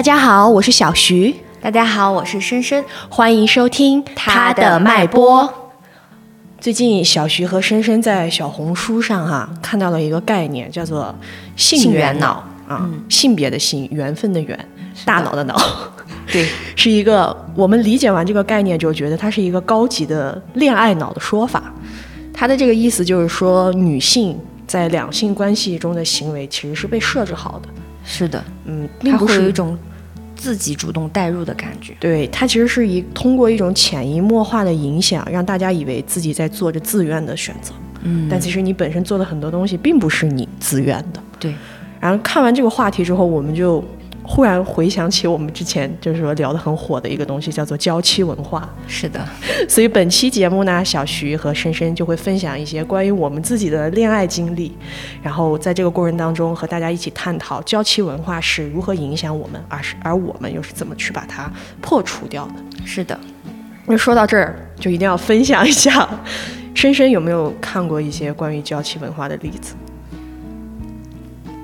大家好，我是小徐，大家好，我是深深，欢迎收听他的脉搏。最近，小徐和深深在小红书上哈看到了一个概念，叫做性缘脑啊，性别的性，缘分的缘，大脑的脑。对，是一个我们理解完这个概念就觉得它是一个高级的恋爱脑的说法。它的这个意思就是说，女性在两性关系中的行为其实是被设置好的。是的，嗯，它会有一种自己主动带入的感觉。对，它其实是一通过一种潜移默化的影响，让大家以为自己在做着自愿的选择。嗯，但其实你本身做的很多东西并不是你自愿的。对。然后看完这个话题之后，我们就。忽然回想起我们之前就是说聊得很火的一个东西，叫做娇妻文化。是的，所以本期节目呢，小徐和深深就会分享一些关于我们自己的恋爱经历，然后在这个过程当中和大家一起探讨娇妻文化是如何影响我们，而是而我们又是怎么去把它破除掉的。是的，那说到这儿，就一定要分享一下，深深有没有看过一些关于娇妻文化的例子？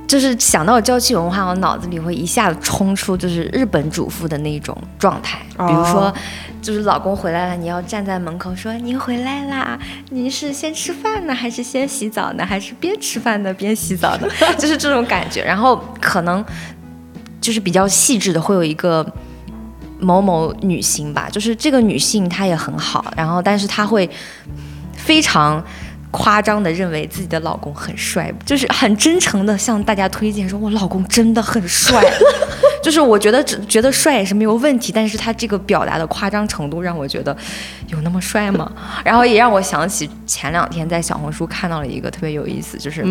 就是想到娇妻文化，我脑子里会一下子冲出就是日本主妇的那种状态，比如说，就是老公回来了，你要站在门口说您回来啦，您是先吃饭呢，还是先洗澡呢，还是边吃饭呢边洗澡呢？就是这种感觉。然后可能就是比较细致的，会有一个某某女性吧，就是这个女性她也很好，然后但是她会非常。夸张的认为自己的老公很帅，就是很真诚的向大家推荐说：“我老公真的很帅。” 就是我觉得觉得帅也是没有问题，但是他这个表达的夸张程度让我觉得有那么帅吗？然后也让我想起前两天在小红书看到了一个特别有意思，就是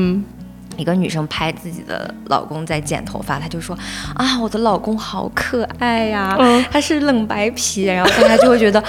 一个女生拍自己的老公在剪头发，她就说：“啊，我的老公好可爱呀，他是冷白皮。”然后大家就会觉得，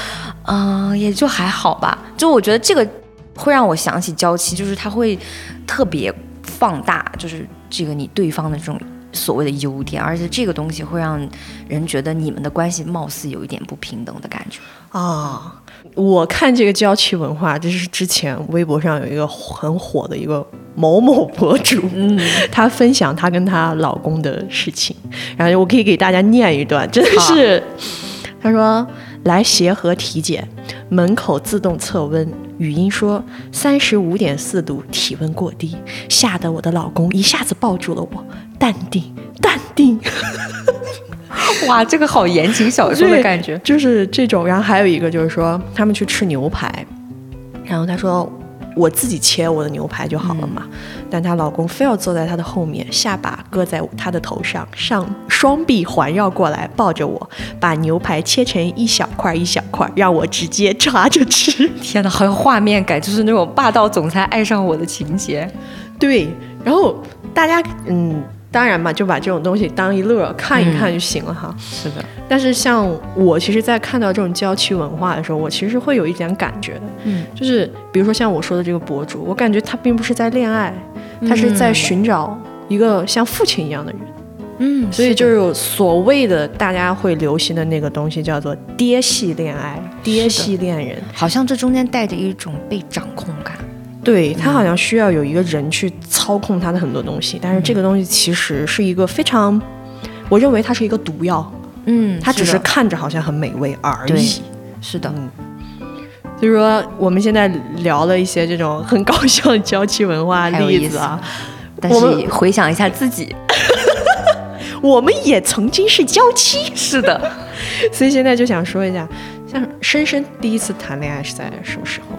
嗯，也就还好吧。就我觉得这个。会让我想起娇妻，就是他会特别放大，就是这个你对方的这种所谓的优点，而且这个东西会让人觉得你们的关系貌似有一点不平等的感觉啊。我看这个娇妻文化，这是之前微博上有一个很火的一个某某博主，嗯，他分享他跟他老公的事情，然后我可以给大家念一段，真的是，他说来协和体检，门口自动测温。语音说三十五点四度，体温过低，吓得我的老公一下子抱住了我，淡定，淡定。哇，这个好言情小说的感觉，就是这种。然后还有一个就是说，他们去吃牛排，然后他说。我自己切我的牛排就好了嘛，但她老公非要坐在她的后面，下巴搁在她的头上，上双臂环绕过来抱着我，把牛排切成一小块一小块，让我直接抓着吃。天哪，好有画面感，就是那种霸道总裁爱上我的情节。对，然后大家嗯。当然嘛，就把这种东西当一乐看一看就行了哈。是的，但是像我，其实，在看到这种郊区文化的时候，我其实会有一点感觉的。嗯，就是比如说像我说的这个博主，我感觉他并不是在恋爱，他是在寻找一个像父亲一样的人。嗯，所以就是所谓的大家会流行的那个东西，叫做爹系恋爱、爹系恋人，好像这中间带着一种被掌控感。对他好像需要有一个人去操控他的很多东西，但是这个东西其实是一个非常，我认为它是一个毒药。嗯，它只是看着好像很美味而已。是的，嗯。所以说我们现在聊了一些这种很搞笑的娇妻文化例子啊，但是回想一下自己，我们也曾经是娇妻。是的，所以现在就想说一下，像深深第一次谈恋爱是在什么时候？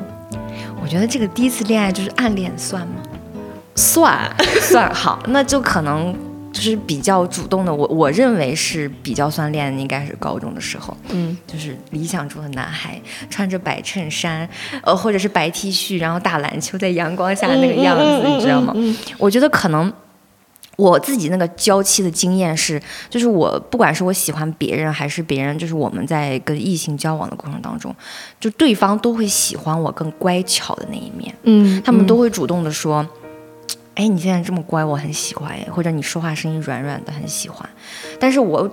我觉得这个第一次恋爱就是暗恋算吗？算算好，那就可能就是比较主动的。我我认为是比较算恋，应该是高中的时候。嗯，就是理想中的男孩，穿着白衬衫，呃，或者是白 T 恤，然后打篮球，在阳光下那个样子，你知道吗？我觉得可能。我自己那个娇妻的经验是，就是我不管是我喜欢别人还是别人，就是我们在跟异性交往的过程当中，就对方都会喜欢我更乖巧的那一面。嗯，他们都会主动的说：“哎，你现在这么乖，我很喜欢。”或者你说话声音软软的，很喜欢。但是我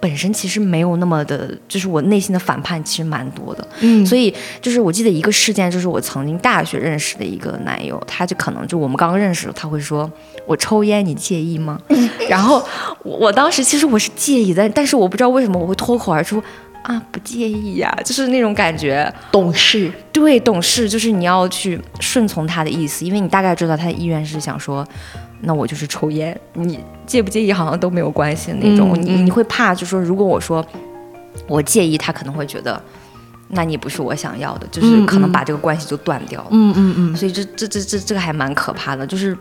本身其实没有那么的，就是我内心的反叛其实蛮多的。嗯所以就是我记得一个事件，就是我曾经大学认识的一个男友，他就可能就我们刚认识，他会说我抽烟，你介意吗？然后我我当时其实我是介意的，但是我不知道为什么我会脱口而出啊不介意呀、就是那种感觉。懂事，对，懂事就是你要去顺从他的意思，因为你大概知道他的意愿是想说，那我就是抽烟，你介不介意好像都没有关系的那种。你你会怕，就说如果我说我介意，他可能会觉得，那你不是我想要的，就是嗯可能嗯把这个关系就断掉了。嗯嗯嗯，所以这这这这这个还蛮可怕的，就是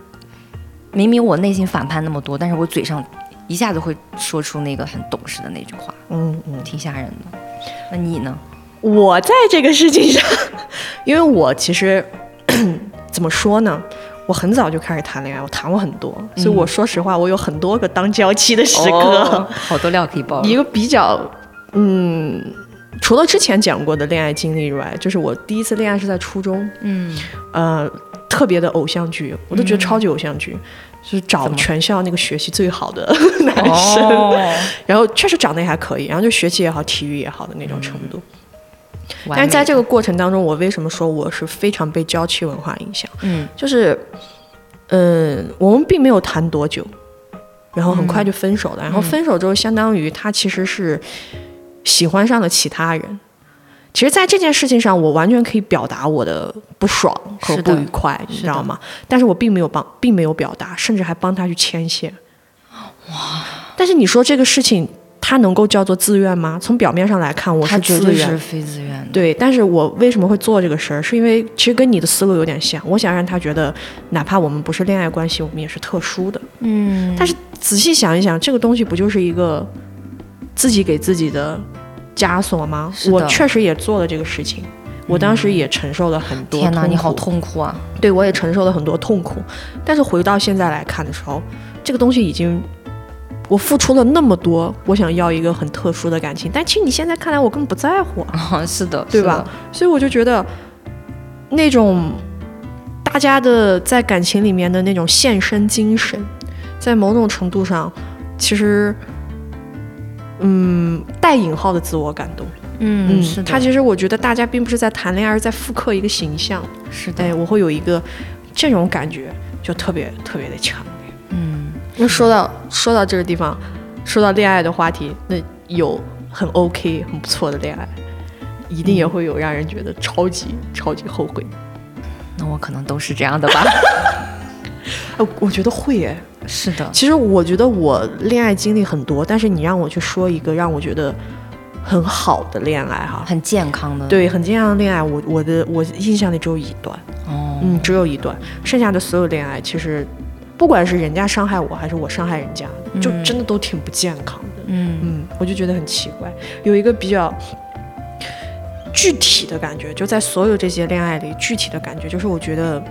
明明我内心反叛那么多，但是我嘴上一下子会说出那个很懂事的那句话，嗯嗯。挺吓人的。那你呢？我在这个事情上，因为我其实 怎么说呢？我很早就开始谈恋爱，我谈过很多，所以我说实话，我有很多个当娇妻的时刻。哦好多料可以爆一个比较，嗯，除了之前讲过的恋爱经历以外，就是我第一次恋爱是在初中，嗯，呃，特别的偶像剧，我都觉得超级偶像剧，就是找全校那个学习最好的 男生，哦，然后确实长得也还可以，然后就学习也好，体育也好的那种程度。完但是在这个过程当中，我为什么说我是非常被娇妻文化影响？嗯就是，嗯，我们并没有谈多久，然后很快就分手了。然后分手之后，相当于他其实是喜欢上了其他人。其实，在这件事情上，我完全可以表达我的不爽和不愉快，你知道吗？但是我并没有帮，并没有表达，甚至还帮他去牵线。哇！但是你说这个事情，他能够叫做自愿吗？从表面上来看，我是自愿是非自愿的。对，但是我为什么会做这个事儿？是因为其实跟你的思路有点像，我想让他觉得，哪怕我们不是恋爱关系，我们也是特殊的。嗯，但是仔细想一想，这个东西不就是一个自己给自己的枷锁吗？我确实也做了这个事情，我当时也承受了很多天哪，你好痛苦啊！对我也承受了很多痛苦。但是回到现在来看的时候，这个东西已经。我付出了那么多，我想要一个很特殊的感情，但其实你现在看来，我根本不在乎啊。啊，是的，对吧？所以我就觉得，那种大家的在感情里面的那种献身精神，在某种程度上，其实，嗯，带引号的自我感动。嗯，是的，他其实我觉得大家并不是在谈恋爱，而是在复刻一个形象。是的，哎，我会有一个这种感觉，就特别特别的强烈。嗯，那说到说到这个地方，说到恋爱的话题，那有很 OK 很不错的恋爱，一定也会有让人觉得超级超级后悔。那我可能都是这样的吧。呃，我觉得会耶。是的，其实我觉得我恋爱经历很多，但是你让我去说一个让我觉得很好的恋爱哈，很健康的。，对，很健康的恋爱，我我的我印象里只有一段，哦，嗯，只有一段，剩下的所有恋爱其实不管是人家伤害我还是我伤害人家，就嗯。真的都挺不健康的。嗯。嗯，我就觉得很奇怪，有一个比较具体的感觉，就在所有这些恋爱里，具体的感觉就是我觉得，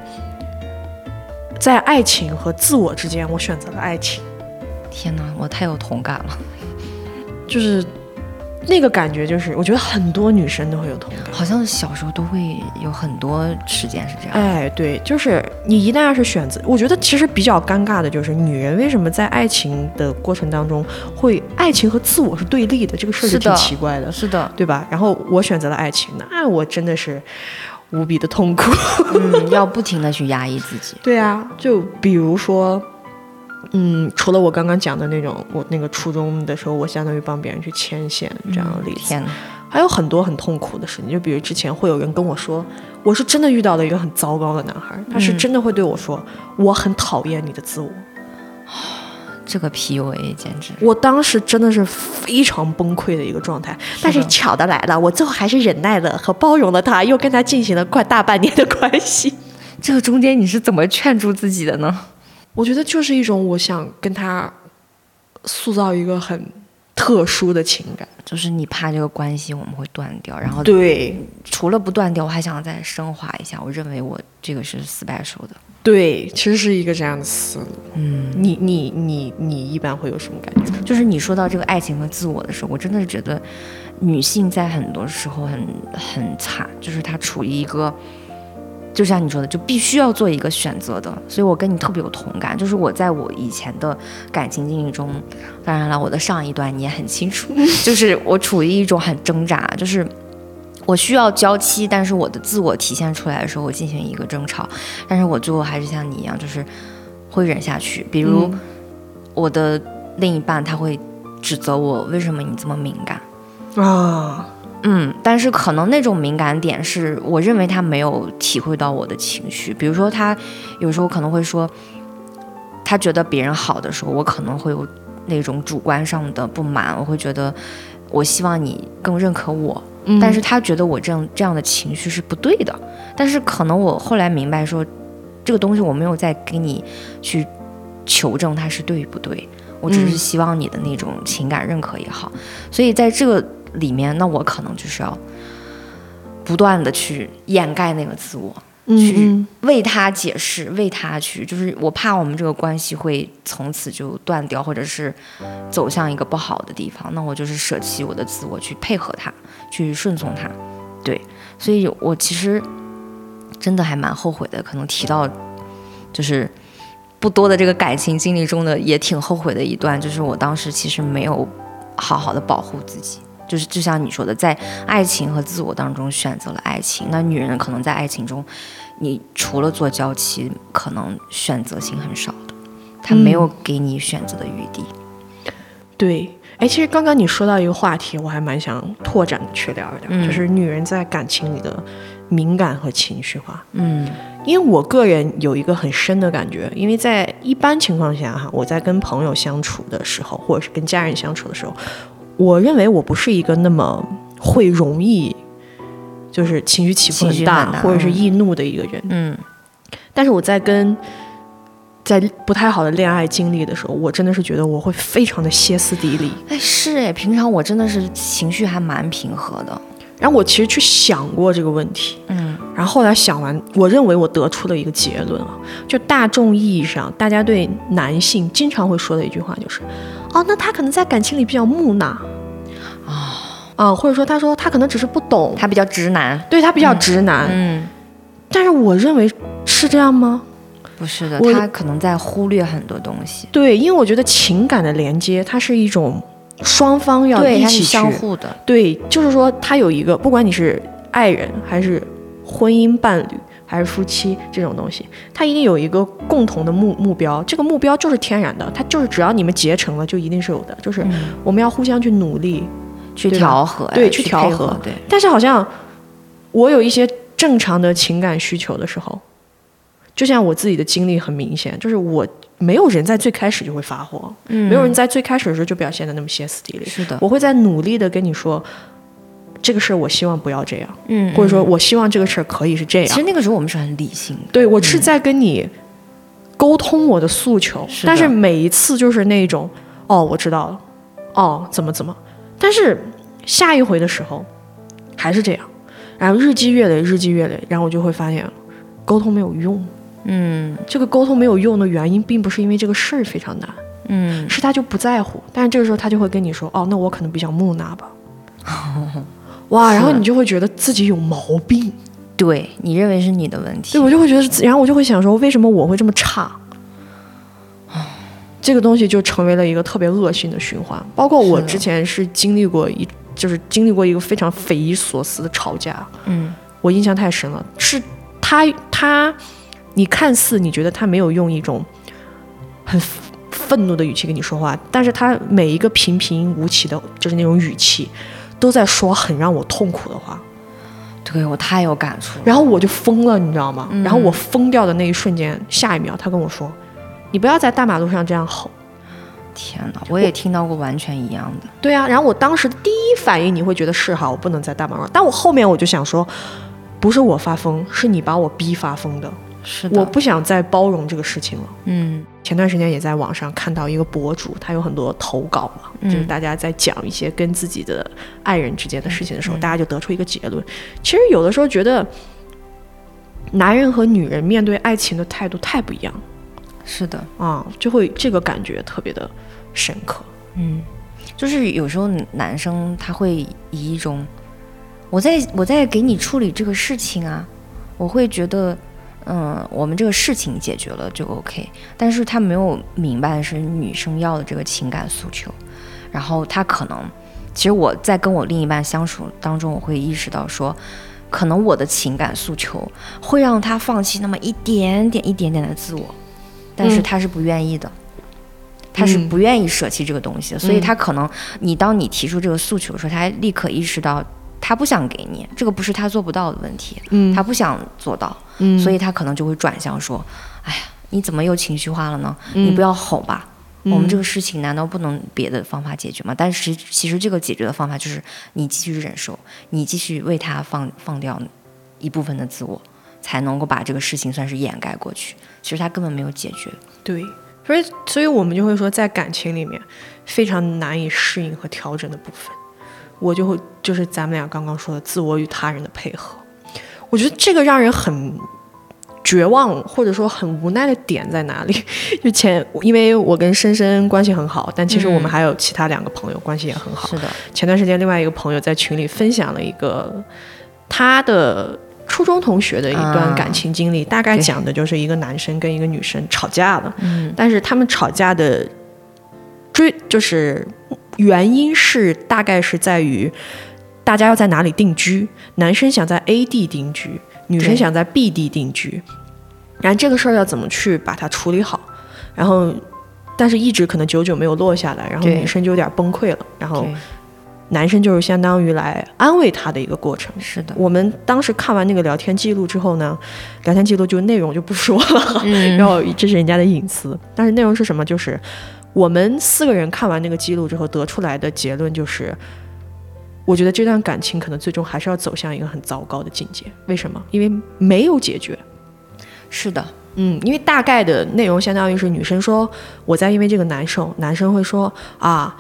在爱情和自我之间，我选择了爱情，天哪，我太有同感了，就是那个感觉，就是我觉得很多女生都会有同感。好像小时候都会有很多时间是这样。哎，对，就是你一旦要是选择，我觉得其实比较尴尬的就是女人为什么在爱情的过程当中会爱情和自我是对立的，这个事儿就是挺奇怪的。是的，对吧？然后我选择了爱情，那我真的是无比的痛苦。嗯，要不停的去压抑自己。对啊，就比如说，嗯，除了我刚刚讲的那种，我那个初中的时候，我相当于帮别人去牵线这样的例子，天，还有很多很痛苦的事情。就比如之前会有人跟我说，我是真的遇到了一个很糟糕的男孩，他是嗯真的会对我说，我很讨厌你的自我。这个 PUA 简直。我当时真的是非常崩溃的一个状态，但是巧的来了，我最后还是忍耐了和包容了他，又跟他进行了快大半年的关系。这个中间你是怎么劝住自己的呢？我觉得就是一种我想跟他塑造一个很特殊的情感。就是你怕这个关系我们会断掉，然后对除了不断掉，我还想再升华一下。我认为我这个是 special 的。对，其实是一个这样的思路。嗯，你你你你一般会有什么感觉？就是你说到这个爱情和自我的时候，我真的是觉得女性在很多时候很很惨，就是她处于一个就像你说的，就必须要做一个选择的。所以我跟你特别有同感，就是我在我以前的感情经历中，当然了，我的上一段你也很清楚，就是我处于一种很挣扎，就是我需要娇妻，但是我的自我体现出来的时候，我进行一个争吵，但是我最后还是像你一样，就是会忍下去。比如我的另一半他会指责我，为什么你这么敏感啊？嗯，但是可能那种敏感点是我认为他没有体会到我的情绪，比如说他有时候可能会说，他觉得别人好的时候，我可能会有那种主观上的不满，我会觉得我希望你更认可我，但是他觉得我这样这样的情绪是不对的，但是可能我后来明白说，这个东西我没有再给你去求证它是对与不对，我只是希望你的那种情感认可也好，所以在这个。里面，那我可能就是要不断的去掩盖那个自我，去为他解释，为他去，就是我怕我们这个关系会从此就断掉，或者是走向一个不好的地方。那我就是舍弃我的自我，去配合他，去顺从他。对，所以我其实真的还蛮后悔的。可能提到就是不多的这个感情经历中的，也挺后悔的一段，就是我当时其实没有好好的保护自己。就是就像你说的，在爱情和自我当中选择了爱情。那女人可能在爱情中，你除了做娇妻，可能选择性很少的，她没有给你选择的余地。对，哎，其实刚刚你说到一个话题，我还蛮想拓展去聊一聊，就是女人在感情里的敏感和情绪化。嗯，因为我个人有一个很深的感觉，因为在一般情况下哈，我在跟朋友相处的时候，或者是跟家人相处的时候。我认为我不是一个那么会容易，就是情绪起伏很大或者是易怒的一个人。嗯，但是我在跟在不太好的恋爱经历的时候，我真的是觉得我会非常的歇斯底里。哎，是哎，平常我真的是情绪还蛮平和的。然后我其实去想过这个问题，嗯，然后后来想完，我认为我得出了一个结论啊，就大众意义上，大家对男性经常会说的一句话就是。哦，那他可能在感情里比较木讷，啊啊，或者说他说他可能只是不懂，他比较直男，对他比较直男，嗯，但是我认为是这样吗？不是的，他可能在忽略很多东西。对，因为我觉得情感的连接，它是一种双方要一起相互的，对，就是说他有一个，不管你是爱人还是婚姻伴侣。还是夫妻这种东西，它一定有一个共同的目目标，这个目标就是天然的，它就是只要你们结成了，就一定是有的，就是我们要互相去努力，去调和，对，去调和，对。但是好像我有一些正常的情感需求的时候，就像我自己的经历很明显，就是我没有人在最开始就会发火，嗯，没有人在最开始的时候就表现的那么歇斯底里，是的，我会在努力的跟你说。这个事儿我希望不要这样，嗯，或者说我希望这个事儿可以是这样。其实那个时候我们是很理性的，对我是在跟你沟通我的诉求，但是每一次就是那种哦，我知道了，哦，怎么怎么，但是下一回的时候还是这样，然后日积月累，日积月累，然后我就会发现沟通没有用，嗯，这个沟通没有用的原因并不是因为这个事儿非常难，嗯，是他就不在乎，但是这个时候他就会跟你说，哦，那我可能比较木讷吧。哇，然后你就会觉得自己有毛病，对你认为是你的问题，对我就会觉得，然后我就会想说，为什么我会这么差？这个东西就成为了一个特别恶性的循环。包括我之前是经历过一，就是经历过一个非常匪夷所思的吵架，嗯，我印象太深了。是他他，你看似你觉得他没有用一种很愤怒的语气跟你说话，但是他每一个平平无奇的，就是那种语气。都在说很让我痛苦的话，对我太有感触，然后我就疯了，你知道吗？然后我疯掉的那一瞬间，下一秒他跟我说：“你不要在大马路上这样吼。”天哪，我也听到过完全一样的。对啊，然后我当时第一反应你会觉得是哈，我不能在大马路上，但我后面我就想说，不是我发疯，是你把我逼发疯的。是的，我不想再包容这个事情了。嗯。前段时间也在网上看到一个博主，他有很多投稿嘛，就是大家在讲一些跟自己的爱人之间的事情的时候，大家就得出一个结论：其实有的时候觉得，男人和女人面对爱情的态度太不一样。是的，啊，就会这个感觉特别的深刻。嗯，就是有时候男生他会以一种，我在我在给你处理这个事情啊，我会觉得嗯，我们这个事情解决了就 OK，但是他没有明白的是女生要的这个情感诉求，然后他可能，其实我在跟我另一半相处当中，我会意识到说，可能我的情感诉求会让他放弃那么一点点、一点点的自我，但是他是不愿意的，他是不愿意舍弃这个东西的，所以他可能，你当你提出这个诉求的时候，他立刻意识到。他不想给你，这个不是他做不到的问题，嗯，他不想做到，嗯，所以他可能就会转向说，哎呀，你怎么又情绪化了呢？你不要吼吧，我们这个事情难道不能别的方法解决吗？但是其实这个解决的方法就是你继续忍受，你继续为他放放掉一部分的自我，才能够把这个事情算是掩盖过去。其实他根本没有解决。对，所以所以我们就会说，在感情里面非常难以适应和调整的部分。我就会就是咱们俩刚刚说的自我与他人的配合，我觉得这个让人很绝望，或者说很无奈的点在哪里？就前，因为我跟深深关系很好，但其实我们还有其他两个朋友关系也很好。是的。前段时间，另外一个朋友在群里分享了一个他的初中同学的一段感情经历，大概讲的就是一个男生跟一个女生吵架了，嗯，但是他们吵架的追就是。原因是大概是在于，大家要在哪里定居？男生想在 A 地定居，女生想在 B 地定居。然后这个事儿要怎么去把它处理好？然后，但是一直可能久久没有落下来。然后女生就有点崩溃了。然后，男生就是相当于来安慰她的一个过程。是的。我们当时看完那个聊天记录之后呢，聊天记录就内容就不说了，然后这是人家的隐私。但是内容是什么？就是。我们四个人看完那个记录之后得出来的结论就是，我觉得这段感情可能最终还是要走向一个很糟糕的境界。为什么？因为没有解决。是的，嗯，因为大概的内容相当于是女生说我在因为这个难受，男生会说啊，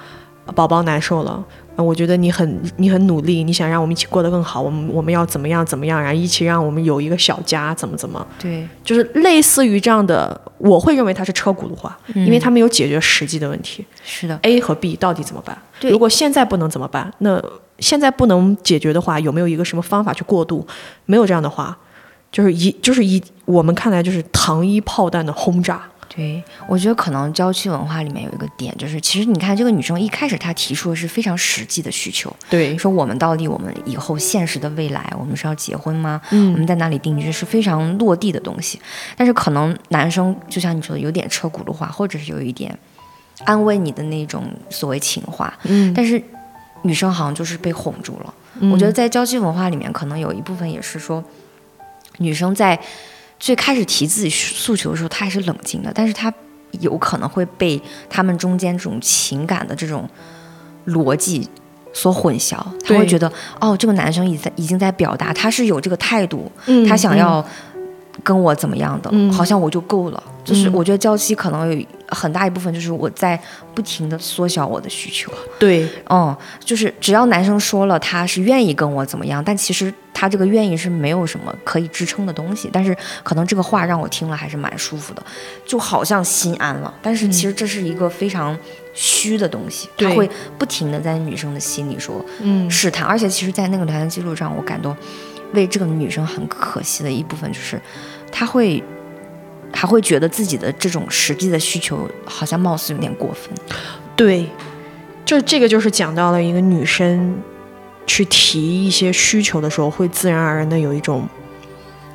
宝宝难受了。我觉得你很你很努力，你想让我们一起过得更好，我们我们要怎么样怎么样，然后一起让我们有一个小家，怎么怎么？对，就是类似于这样的，我会认为它是车轱辘话，因为他没有解决实际的问题。是的，A 和 B 到底怎么办？如果现在不能怎么办？那现在不能解决的话，有没有一个什么方法去过渡？没有这样的话，就是一就是一我们看来就是糖衣炮弹的轰炸。对，我觉得可能郊区文化里面有一个点，就是其实你看这个女生一开始她提出的是非常实际的需求，对，说我们到底我们以后现实的未来，我们是要结婚吗？嗯，我们在哪里定居是非常落地的东西。但是可能男生就像你说的，有点车轱辘话，或者是有一点安慰你的那种所谓情话，嗯，但是女生好像就是被哄住了。我觉得在郊区文化里面，可能有一部分也是说女生在。最开始提自己诉求的时候，他还是冷静的，但是他有可能会被他们中间这种情感的这种逻辑所混淆，他会觉得哦，这个男生已在已经在表达他是有这个态度，他想要跟我怎么样的，好像我就够了。就是我觉得娇妻可能有很大一部分就是我在不停的缩小我的需求。对，嗯，就是只要男生说了他是愿意跟我怎么样，但其实他这个愿意是没有什么可以支撑的东西。但是可能这个话让我听了还是蛮舒服的，就好像心安了。但是其实这是一个非常虚的东西，他会不停的在女生的心里说试探。而且其实，在那个聊天记录上，我感动为这个女生很可惜的一部分就是，她会。还会觉得自己的这种实际的需求好像貌似有点过分，对，就这个就是讲到了一个女生去提一些需求的时候，会自然而然的有一种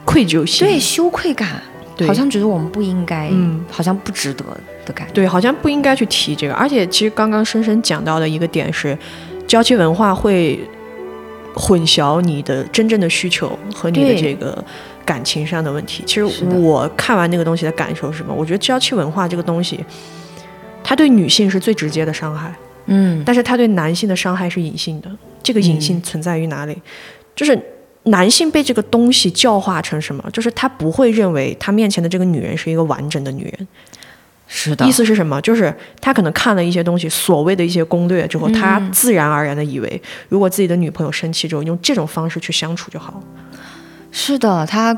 愧疚心，对，羞愧感，好像觉得我们不应该，嗯，好像不值得的感觉，对，好像不应该去提这个。而且其实刚刚深深讲到的一个点是，娇妻文化会混淆你的真正的需求和你的这个。感情上的问题，其实我看完那个东西的感受是什么？我觉得娇妻文化这个东西，它对女性是最直接的伤害，嗯，但是它对男性的伤害是隐性的。这个隐性存在于哪里？就是男性被这个东西教化成什么？就是他不会认为他面前的这个女人是一个完整的女人。是的。意思是什么？就是他可能看了一些东西，所谓的一些攻略之后，他自然而然的以为，如果自己的女朋友生气之后，用这种方式去相处就好了。是的，他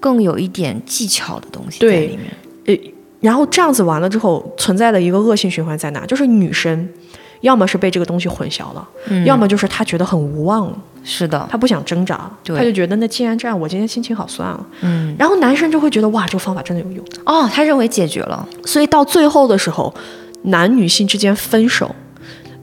更有一点技巧的东西在里面。呃，然后这样子完了之后，存在的一个恶性循环在哪？就是女生要么是被这个东西混淆了，要么就是她觉得很无望。是的，他不想挣扎，对。他就觉得那既然这样，我今天心情好算了。嗯，然后男生就会觉得哇，这个方法真的有用，哦，他认为解决了，所以到最后的时候，男女性之间分手，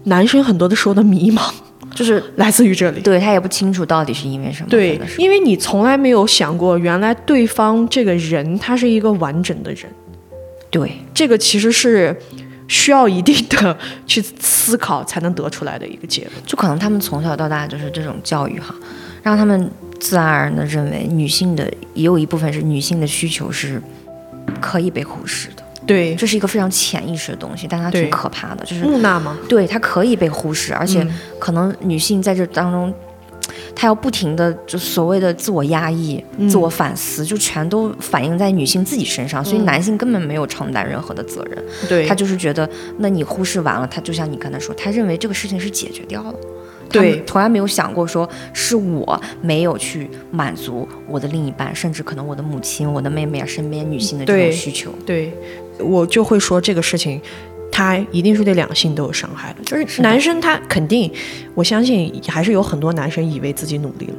男生很多的时候的迷茫 就是来自于这里。对他也不清楚到底是因为什么对因为你从来没有想过，原来对方这个人他是一个完整的人，对，这个其实是需要一定的去思考才能得出来的一个结论。就可能他们从小到大就是这种教育哈，让他们自然而然的认为女性的也有一部分是女性的需求是可以被忽视的，对，这是一个非常潜意识的东西，但它对挺可怕的，就是木讷吗？对它可以被忽视，而且嗯可能女性在这当中。她要不停的就所谓的自我压抑、嗯自我反思，就全都反映在女性自己身上，所以嗯男性根本没有承担任何的责任。对，他就是觉得，那你忽视完了，他就像你刚才说，他认为这个事情是解决掉了。他对从来没有想过说是我没有去满足我的另一半，甚至可能我的母亲、我的妹妹啊，身边女性的这对种需求。对，我就会说这个事情，它一定是对两性都有伤害的。就是男生他肯定，我相信还是有很多男生以为自己努力了，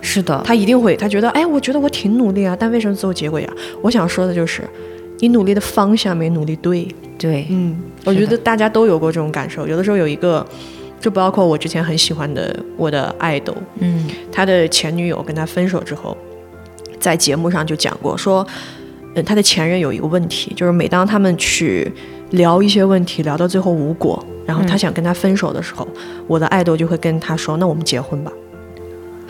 是的，他一定会，他觉得，哎，我觉得我挺努力啊，但为什么最后结果呀？我想说的就是，你努力的方向没努力对。对，嗯，我觉得大家都有过这种感受。有的时候有一个，就包括我之前很喜欢的我的爱豆，嗯他的前女友跟他分手之后，在节目上就讲过说，嗯，他的前任有一个问题，就是每当他们去聊一些问题，聊到最后无果，然后他嗯想跟他分手的时候，我的爱豆就会跟他说，那我们结婚吧。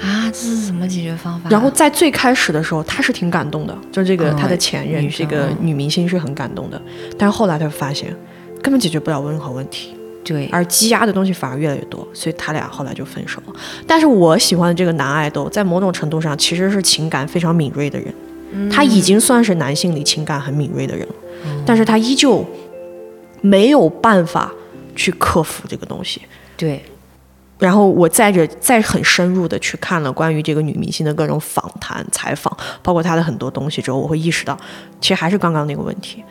啊，这是什么解决方法？然后在最开始的时候，他是挺感动的，就这个嗯他的前任女生这个嗯女明星是很感动的，但是后来他发现根本解决不了任何问题。对，而积压的东西反而越来越多，所以他俩后来就分手了。但是我喜欢的这个男爱豆，在某种程度上其实是情感非常敏锐的人，嗯他已经算是男性里情感很敏锐的人了，但是他依旧没有办法去克服这个东西。对，然后我再着再很深入的去看了关于这个女明星的各种访谈、采访，包括她的很多东西之后，我会意识到，其实还是刚刚那个问题。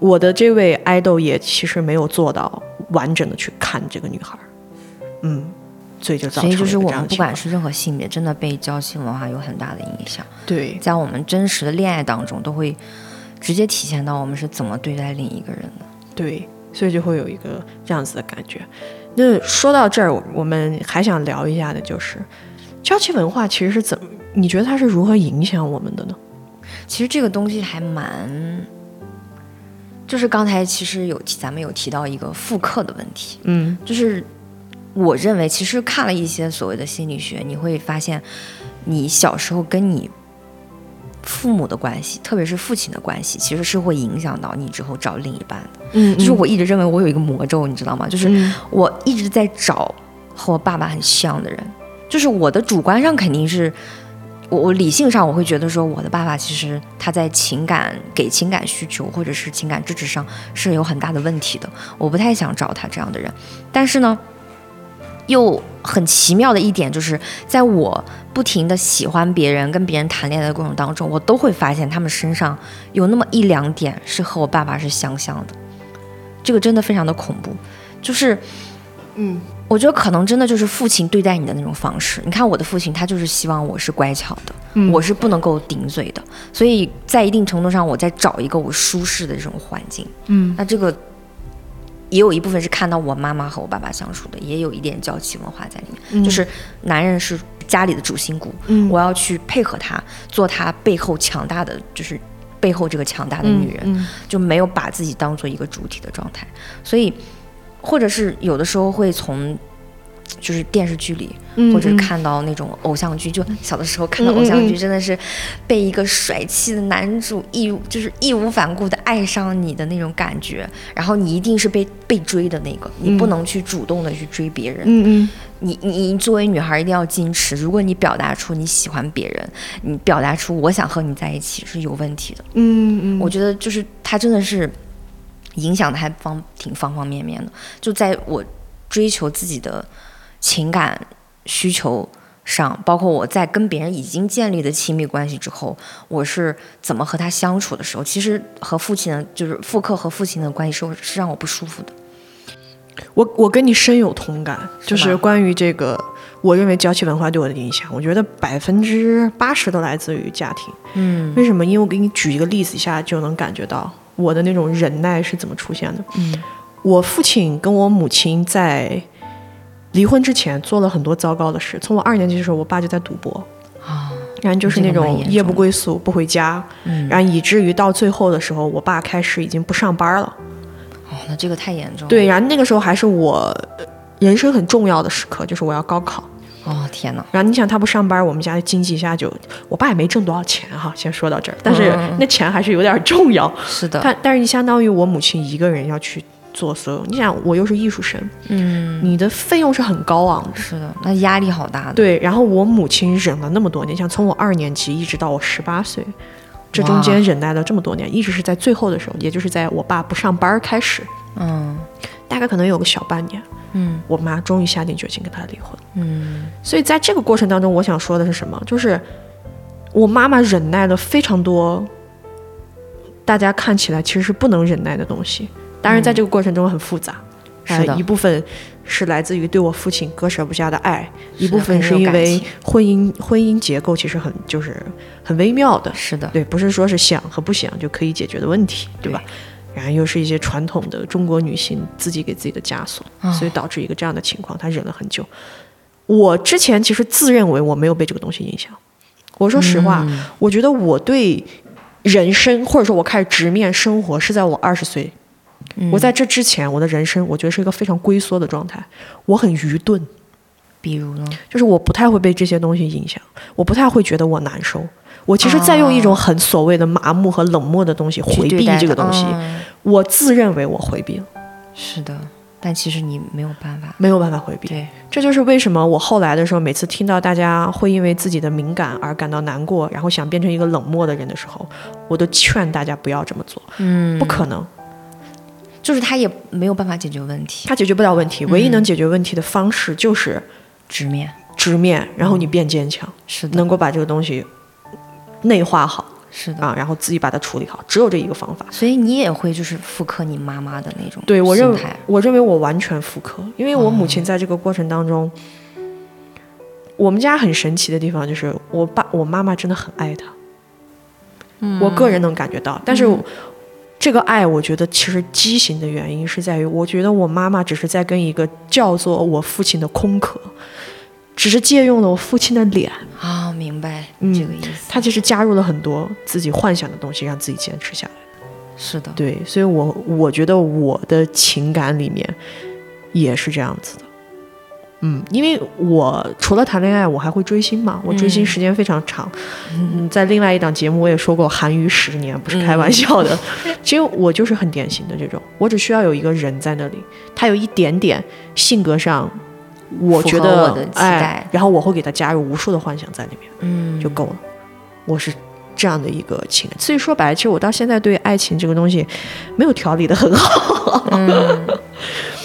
我的这位爱豆也其实没有做到完整的去看这个女孩儿，嗯，所以就造成了所以就是我们不管是任何性别，真的被娇妻文化有很大的影响，对在我们真实的恋爱当中，都会直接体现到我们是怎么对待另一个人的。对，所以就会有一个这样子的感觉。那说到这儿，我我们还想聊一下的就是，娇妻文化其实是怎么？你觉得它是如何影响我们的呢？其实这个东西还蛮，就是刚才其实有，咱们有提到一个复刻的问题，嗯就是我认为其实看了一些所谓的心理学，你会发现，你小时候跟你父母的关系，特别是父亲的关系，其实是会影响到你之后找另一半的。嗯就是我一直认为我有一个魔咒，你知道吗？就是嗯我一直在找和我爸爸很像的人，就是我的主观上肯定是。我我理性上我会觉得说，我的爸爸其实他在情感给情感需求或者是情感支持上是有很大的问题的，我不太想找他这样的人。但是呢，又很奇妙的一点就是，在我不停的喜欢别人、跟别人谈恋爱的过程当中，我都会发现他们身上有那么一两点是和我爸爸是相像的，这个真的非常的恐怖，就是。嗯我觉得可能真的就是父亲对待你的那种方式。你看我的父亲，他就是希望我是乖巧的，嗯我是不能够顶嘴的，所以在一定程度上，我在找一个我舒适的这种环境。嗯那这个也有一部分是看到我妈妈和我爸爸相处的，也有一点娇妻文化在里面，嗯就是男人是家里的主心骨，嗯。我要去配合他，做他背后强大的，就是背后这个强大的女人。嗯就没有把自己当做一个主体的状态，所以或者是有的时候会从就是电视剧里，嗯或者看到那种偶像剧，就小的时候看到偶像剧，真的是被一个帅气的男主义就是义无反顾的爱上你的那种感觉，然后你一定是被被追的那个，你不能去主动的去追别人，嗯嗯你你你作为女孩一定要矜持，如果你表达出你喜欢别人，你表达出我想和你在一起是有问题的。嗯嗯，我觉得就是他真的是影响的还方挺方方面面的。就在我追求自己的情感需求上，包括我在跟别人已经建立的亲密关系之后，我是怎么和他相处的时候，其实和父亲的，就是复刻和父亲的关系是是让我不舒服的。我我跟你深有同感，就是关于这个我认为娇气文化对我的影响，我觉得百分之八十都来自于家庭。嗯为什么？因为我给你举一个例子，一下就能感觉到我的那种忍耐是怎么出现的。嗯我父亲跟我母亲在离婚之前做了很多糟糕的事。从我二年级的时候，我爸就在赌博，啊，然后就是那种夜不归宿、不回家，嗯，然后以至于到最后的时候，我爸开始已经不上班了。哦，那这个太严重了。，对，然后那个时候还是我人生很重要的时刻，就是我要高考。哦天哪，然后你想他不上班，我们家的经济一下就，我爸也没挣多少钱哈，先说到这儿，但是嗯那钱还是有点重要。是的，但但是你相当于我母亲一个人要去做所有，你想我又是艺术生，嗯，你的费用是很高昂的。是的，那压力好大的。对，然后我母亲忍了那么多年，像从我二年级一直到我十八岁，这中间忍耐了这么多年，一直是在最后的时候，也就是在我爸不上班开始，嗯大概可能有个小半年，嗯我妈终于下定决心跟他离婚。嗯所以在这个过程当中，我想说的是什么？就是我妈妈忍耐了非常多，大家看起来其实是不能忍耐的东西。当然，在这个过程中很复杂，是的呃一部分是来自于对我父亲割舍不下的爱，一部分是因为婚姻婚姻结构其实很就是很微妙的，是的，对，不是说是想和不想就可以解决的问题，对吧？然后又是一些传统的中国女性自己给自己的枷锁，啊所以导致一个这样的情况，她忍了很久。我之前其实自认为我没有被这个东西影响。我说实话，嗯我觉得我对人生或者说我开始直面生活是在我二十岁。嗯我在这之前，我的人生我觉得是一个非常龟缩的状态，我很愚钝，比如呢？就是我不太会被这些东西影响，我不太会觉得我难受。我其实在用一种很所谓的麻木和冷漠的东西回避这个东西，嗯我自认为我回避了，是的，但其实你没有办法。没有办法回避。对，这就是为什么我后来的时候，每次听到大家会因为自己的敏感而感到难过，然后想变成一个冷漠的人的时候，我都劝大家不要这么做，嗯不可能，就是他也没有办法解决问题，他解决不了问题。唯一能解决问题的方式就是直面。直面，然后你变坚强，是的，能够把这个东西内化好是的。啊，然后自己把它处理好，只有这一个方法。所以你也会就是复刻你妈妈的那种对我认为，我认为我完全复刻，因为我母亲在这个过程当中，我们家很神奇的地方就是我爸我妈妈真的很爱他，嗯我个人能感觉到，但是。这个爱，我觉得其实畸形的原因是在于，我觉得我妈妈只是在跟一个叫做我父亲的空壳，只是借用了我父亲的脸，啊，明白嗯这个意思。他其实加入了很多自己幻想的东西，让自己坚持下来。是的，对，所以我我觉得我的情感里面也是这样子的。嗯，因为我除了谈恋爱，我还会追星嘛。我追星时间非常长。嗯，在另外一档节目我也说过，韩娱十年不是开玩笑的。其实我就是很典型的这种，我只需要有一个人在那里，他有一点点性格上，我觉得我的期哎待，然后我会给他加入无数的幻想在里面。嗯，就够了。我是这样的一个情感，所以说白了，其实我到现在对爱情这个东西没有调理的很好。嗯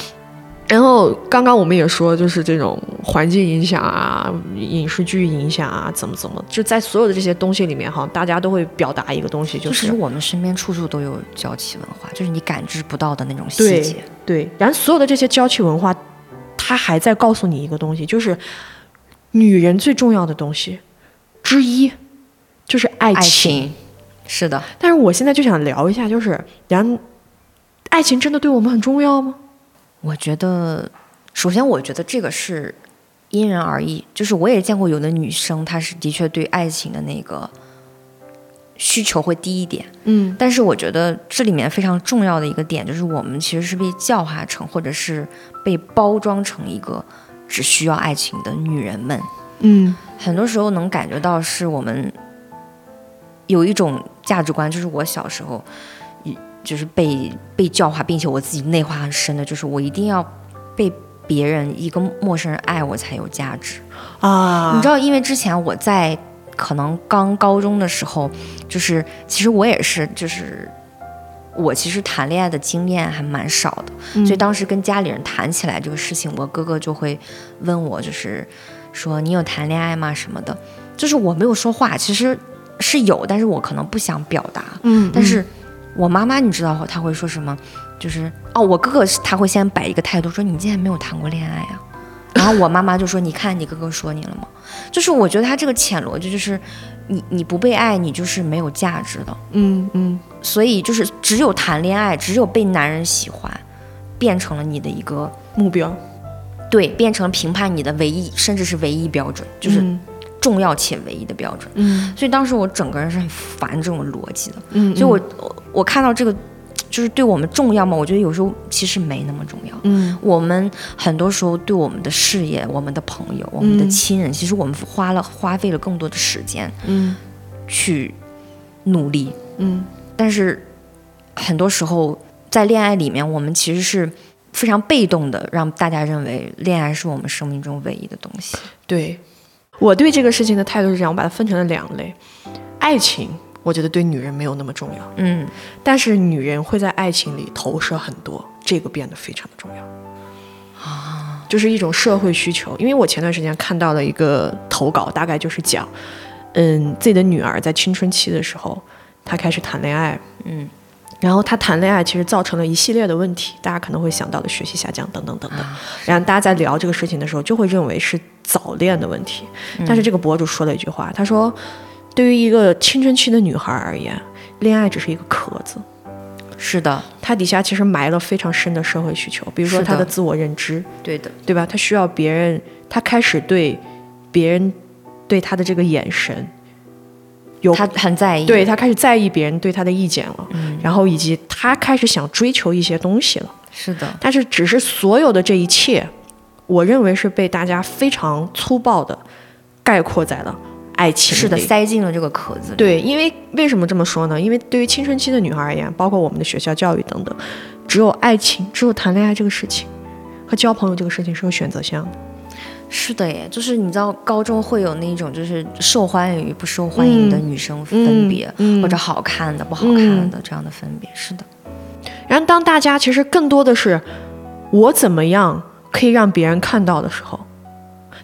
然后刚刚我们也说，就是这种环境影响啊、影视剧影响啊，怎么怎么，就在所有的这些东西里面哈，大家都会表达一个东西，就就是是我们身边处处都有娇气文化，就是你感知不到的那种细节。对，然后所有的这些娇气文化，它还在告诉你一个东西，就是女人最重要的东西之一就是爱爱情，是的，但是我现在就想聊一下，就是，然后爱情真的对我们很重要吗？我觉得，首先我觉得这个是因人而异，就是我也见过有的女生，她是的确对爱情的那个需求会低一点，嗯但是我觉得这里面非常重要的一个点，就是我们其实是被教化成，或者是被包装成一个只需要爱情的女人们。嗯很多时候能感觉到是我们有一种价值观，就是我小时候，一就是被被教化，并且我自己内化很深的，就是我一定要被别人一个陌生人爱我才有价值。啊，你知道，因为之前我在可能刚高中的时候，就是其实我也是，就是我其实谈恋爱的经验还蛮少的，嗯。所以当时跟家里人谈起来这个事情，我哥哥就会问我，就是说你有谈恋爱吗什么的，就是我没有说话，其实是有，但是我可能不想表达，嗯，但是我妈妈你知道她会说什么？就是哦，我哥哥是他会先摆一个态度，说你竟然没有谈过恋爱啊。然后我妈妈就说：“你看你哥哥说你了吗？”就是我觉得他这个浅逻辑就是，你你不被爱，你就是没有价值的。嗯嗯，所以就是只有谈恋爱，只有被男人喜欢，变成了你的一个目标对，变成评判你的唯一，甚至是唯一标准，就是嗯重要且唯一的标准。嗯所以当时我整个人是很烦这种逻辑的。嗯，所以我我我看到这个，就是对我们重要吗？我觉得有时候其实没那么重要。嗯我们很多时候对我们的事业、我们的朋友、我们的嗯亲人，其实我们花了花费了更多的时间嗯去努力，嗯但是很多时候在恋爱里面，我们其实是非常被动的，让大家认为恋爱是我们生命中唯一的东西。对，我对这个事情的态度是这样，我把它分成了两类，爱情。我觉得对女人没有那么重要，嗯但是女人会在爱情里投射很多，这个变得非常的重要。啊，就是一种社会需求。因为我前段时间看到了一个投稿，大概就是讲，嗯，自己的女儿在青春期的时候，她开始谈恋爱，嗯然后她谈恋爱其实造成了一系列的问题，大家可能会想到的学习下降等等等等。啊然后大家在聊这个事情的时候，就会认为是早恋的问题。但是这个博主说了一句话，他说：“对于一个青春期的女孩而言，恋爱只是一个壳子，是的，它底下其实埋了非常深的社会需求，比如说她的自我认知，对的，对吧？她需要别人，她开始对别人对她的这个眼神有她很在意。对她开始在意别人对她的意见了，嗯然后以及她开始想追求一些东西了。是的，但是只是所有的这一切，我认为是被大家非常粗暴的概括在了爱情是的，塞进了这个壳子里。对，因为为什么这么说呢？因为对于青春期的女孩而言，包括我们的学校教育等等，只有爱情，只有谈恋爱这个事情和交朋友这个事情是有选择项的。是的耶，就是你知道高中会有那种就是受欢迎与不受欢迎的女生分别，嗯或者好看的、不好看的、这样的分别。是的，然后当大家其实更多的是我怎么样可以让别人看到的时候，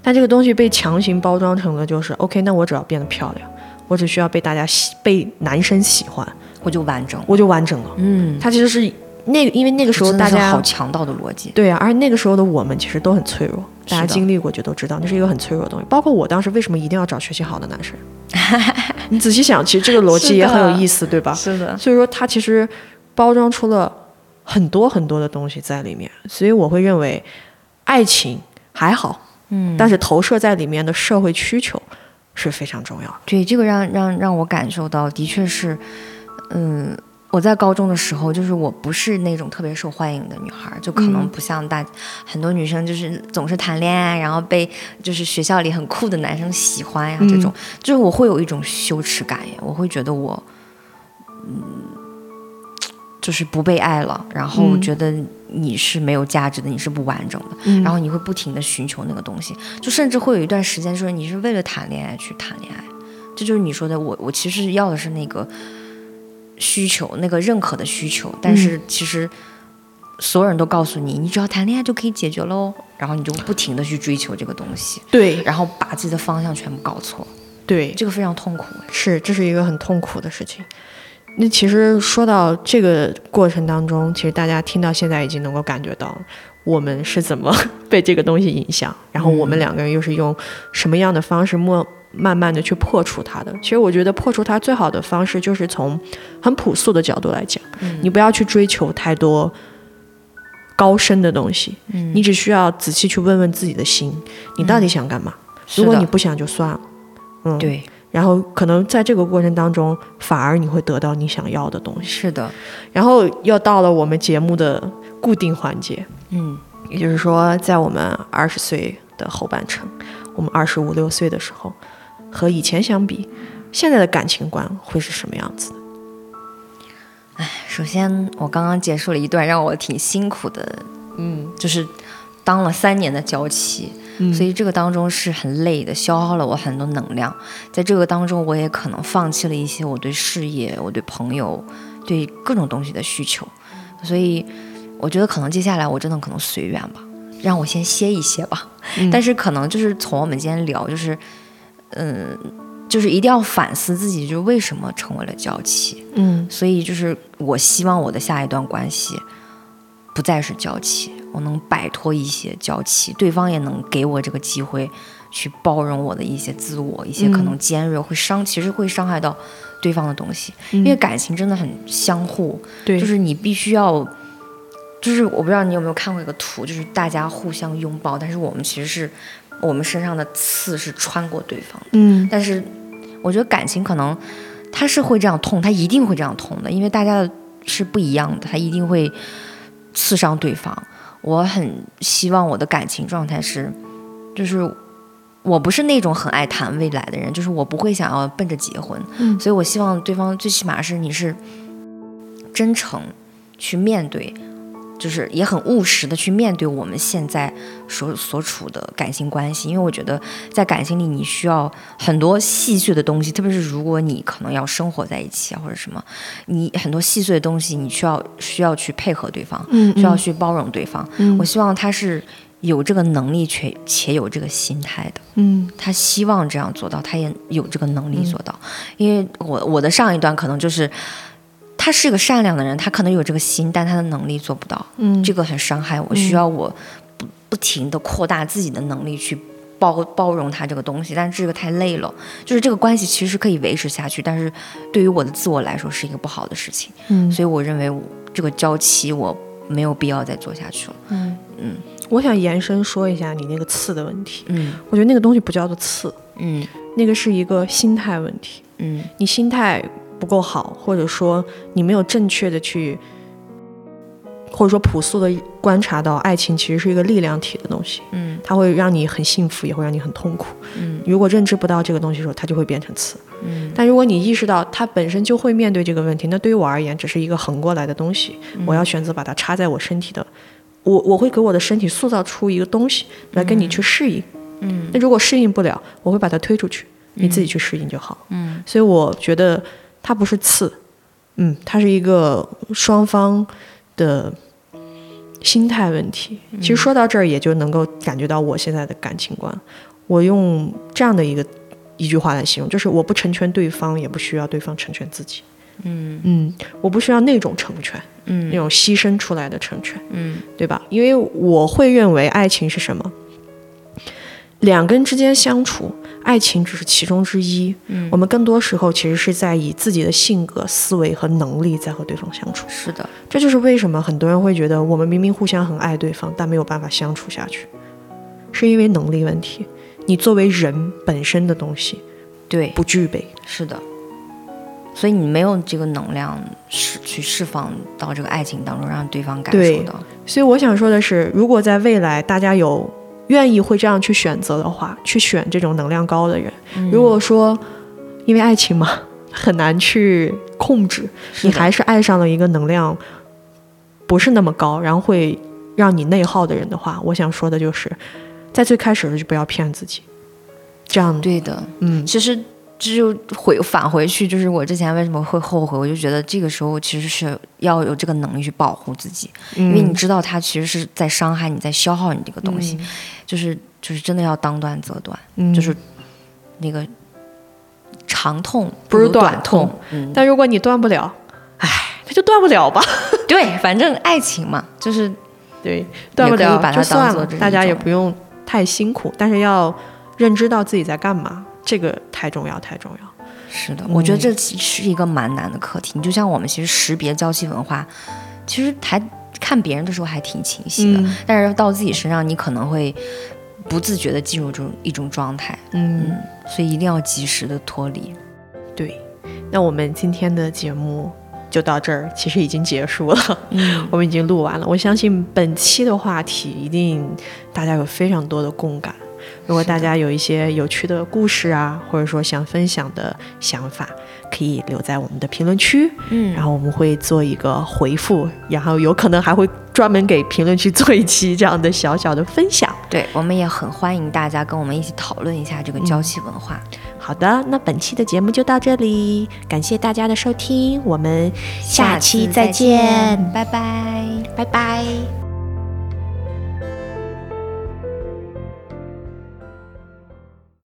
但这个东西被强行包装成了就是 OK，那我只要变得漂亮，我只需要被大家喜被男生喜欢，我就完整。我就完整了。嗯，它其实是那个，因为那个时候大家好强盗的逻辑。对啊，而且那个时候的我们其实都很脆弱，大家经历过就都知道，那是一个很脆弱的东西。包括我当时为什么一定要找学习好的男生？你仔细想，其实这个逻辑也很有意思，对吧？是的，所以说，它其实包装出了很多很多的东西在里面。所以我会认为，爱情还好，嗯，但是投射在里面的社会需求是非常重要的。对这个让让让我感受到，的确是，嗯。我在高中的时候，就是我不是那种特别受欢迎的女孩，就可能嗯不像大、很多女生，就是总是谈恋爱，然后被就是学校里很酷的男生喜欢呀，嗯这种，就是我会有一种羞耻感耶，我会觉得我，嗯，就是不被爱了，然后嗯。觉得你是没有价值的，你是不完整的，嗯。然后你会不停的寻求那个东西，就甚至会有一段时间说你是为了谈恋爱去谈恋爱，这就是你说的，我我其实要的是那个需求，那个认可的需求，但是其实所有人都告诉你，你只要谈恋爱就可以解决喽，然后你就不停的去追求这个东西，对。然后把自己的方向全部搞错，对，这个非常痛苦。是，这是一个很痛苦的事情。那其实说到这个过程当中，其实大家听到现在已经能够感觉到我们是怎么 被这个东西影响，然后我们两个人又是用什么样的方式慢慢慢的去破除它的。其实我觉得破除它最好的方式就是从很朴素的角度来讲，你不要去追求太多高深的东西，嗯你只需要仔细去问问自己的心，你到底想干嘛？如果你不想就算了，嗯，对，然后可能在这个过程当中，反而你会得到你想要的东西。是的，然后又到了我们节目的固定环节，嗯也就是说，在我们二十岁的后半程，我们二十五六岁的时候，和以前相比，现在的感情观会是什么样子的？首先我刚刚结束了一段让我挺辛苦的，嗯，就是当了三年的娇妻。所以这个当中是很累的，消耗了我很多能量。在这个当中，我也可能放弃了一些我对事业、我对朋友、对各种东西的需求。所以我觉得可能接下来我真的可能随缘吧，让我先歇一歇吧。但是可能就是从我们今天聊，就是嗯，就是一定要反思自己，就是为什么成为了娇妻。嗯所以就是我希望我的下一段关系不再是娇妻，我能摆脱一些娇气，对方也能给我这个机会去包容我的一些自我，一些可能尖锐会伤，其实会伤害到对方的东西，因为感情真的很相互，对，就是你必须要，就是我不知道你有没有看过一个图，就是大家互相拥抱，但是我们其实是我们身上的刺是穿过对方的，嗯。但是我觉得感情可能它是会这样痛，它一定会这样痛的，因为大家的是不一样的，它一定会刺伤对方。我很希望我的感情状态是，就是我不是那种很爱谈未来的人，就是我不会想要奔着结婚，嗯所以我希望对方最起码是你是真诚去面对。就是也很务实的去面对我们现在所所处的感情关系，因为我觉得在感情里你需要很多细碎的东西，特别是如果你可能要生活在一起啊或者什么，你很多细碎的东西你需要需要去配合对方，嗯需要去包容对方。嗯我希望他是有这个能力且且有这个心态的，嗯他希望这样做到，他也有这个能力做到。因为我我的上一段可能就是。他是个善良的人，他可能有这个心，但他的能力做不到。嗯这个很伤害我，需要我不不停的扩大自己的能力去包包容他这个东西，但是这个太累了。就是这个关系其实可以维持下去，但是对于我的自我来说是一个不好的事情，嗯所以我认为我这个娇妻我没有必要再做下去了。嗯嗯我想延伸说一下你那个刺的问题。嗯我觉得那个东西不叫做刺，嗯那个是一个心态问题。嗯你心态不够好，或者说你没有正确的去，或者说朴素的观察到爱情其实是一个力量体的东西，嗯。它会让你很幸福，也会让你很痛苦。嗯。如果认知不到这个东西的时候，它就会变成刺。嗯。但如果你意识到它本身就会面对这个问题，那对于我而言只是一个横过来的东西，我要选择把它插在我身体的，我我会给我的身体塑造出一个东西来跟你去适应。嗯。那如果适应不了，我会把它推出去，你自己去适应就好。嗯。所以我觉得它不是刺，嗯，它是一个双方的心态问题。其实说到这儿，也就能够感觉到我现在的感情观。我用这样的一个一句话来形容，就是我不成全对方，也不需要对方成全自己。嗯嗯，我不需要那种成全，嗯那嗯种牺牲出来的成全。嗯对吧？因为我会认为爱情是什么？两个人之间相处，爱情只是其中之一。嗯我们更多时候其实是在以自己的性格、思维和能力在和对方相处。是的，这就是为什么很多人会觉得我们明明互相很爱对方，但没有办法相处下去，是因为能力问题。你作为人本身的东西对，不具备。是的。所以你没有这个能量释去释放到这个爱情当中，让对方感受到。所以我想说的是，如果在未来大家有愿意会这样去选择的话，去选这种能量高的人。嗯。如果说因为爱情嘛，很难去控制，你还是爱上了一个能量不是那么高，然后会让你内耗的人的话，我想说的就是，在最开始的就不要骗自己，这样，对的，嗯，其实这就回返回去，就是我之前为什么会后悔，我就觉得这个时候其实是要有这个能力去保护自己，因为你知道他其实是在伤害你，在消耗你这个东西，就是就是真的要当断则断，嗯。就是那个长痛不如短短痛嗯，但如果你断不了，唉，那就断不了吧。对，反正爱情嘛，就是对，断不了把它就算当做这，是了大家也不用太辛苦，但是要认知到自己在干嘛，这个太重要，太重要。是的，我觉得这其实是一个蛮难的课题。你就像我们其实识别娇妻文化，其实还看别人的时候还挺清晰的，嗯但是到自己身上，你可能会不自觉的进入这种一种状态。嗯，所以一定要及时的脱离。对。那我们今天的节目就到这儿，其实已经结束了，嗯，我们已经录完了。我相信本期的话题一定大家有非常多的共感。如果大家有一些有趣的故事啊，或者说想分享的想法，可以留在我们的评论区。嗯然后我们会做一个回复，然后有可能还会专门给评论区做一期这样的小小的分享。对，我们也很欢迎大家跟我们一起讨论一下这个娇妻文化。好的，那本期的节目就到这里，感谢大家的收听，我们下期再见，拜拜。拜拜。